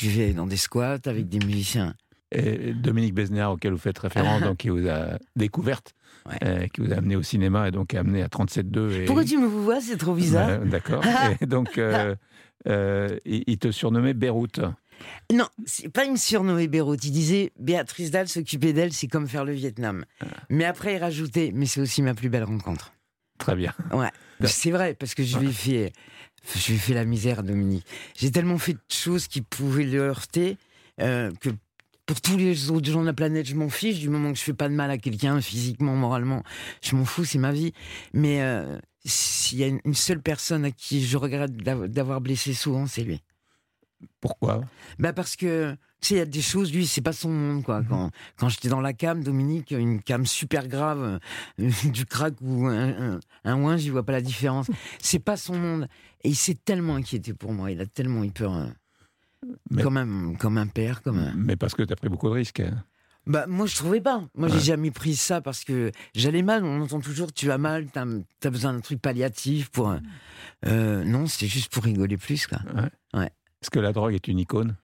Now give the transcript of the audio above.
cuvées dans des squats avec des musiciens. Et Dominique Besnéard, auquel vous faites référence, donc, qui vous a découverte, Ouais. euh, qui vous a amené au cinéma et donc amené à 37.2. Et... Pourquoi tu me vois C'est trop bizarre. D'accord. et donc, euh, euh, il il te surnommait Beyrouth. Non, c'est pas une surnommée Beyrouth. Il disait Béatrice Dalle s'occuper d'elle, c'est comme faire le Vietnam. Ah. Mais après, il rajoutait Mais c'est aussi ma plus belle rencontre. Très bien. Ouais, c'est vrai, parce que je lui ai fait, je lui ai fait la misère, Dominique. J'ai tellement fait de choses qui pouvaient le heurter euh, que pour tous les autres gens de la planète, je m'en fiche. Du moment que je fais pas de mal à quelqu'un, physiquement, moralement, je m'en fous, c'est ma vie. Mais euh, s'il y a une, seule personne à qui je regrette d'av- d'avoir blessé souvent, c'est lui. Pourquoi? Bah parce que tu sais, il y a des choses, lui, c'est pas son monde, quoi. Quand, quand j'étais dans la cam, Dominique, une cam super grave, euh, du crack ou un, un, un ouin, j'y vois pas la différence. C'est pas son monde. Et il s'est tellement inquiété pour moi, il a tellement eu peur. euh, Mais- Comme, un, comme un père, comme un... Mais parce que tu as pris beaucoup de risques. hein. Bah, moi, je trouvais pas. Moi, j'ai Ouais. jamais pris ça parce que j'allais mal. On entend toujours tu as mal, t'as as besoin d'un truc palliatif pour. euh, non, c'était juste pour rigoler plus, quoi. Est-ce que la drogue est une icône?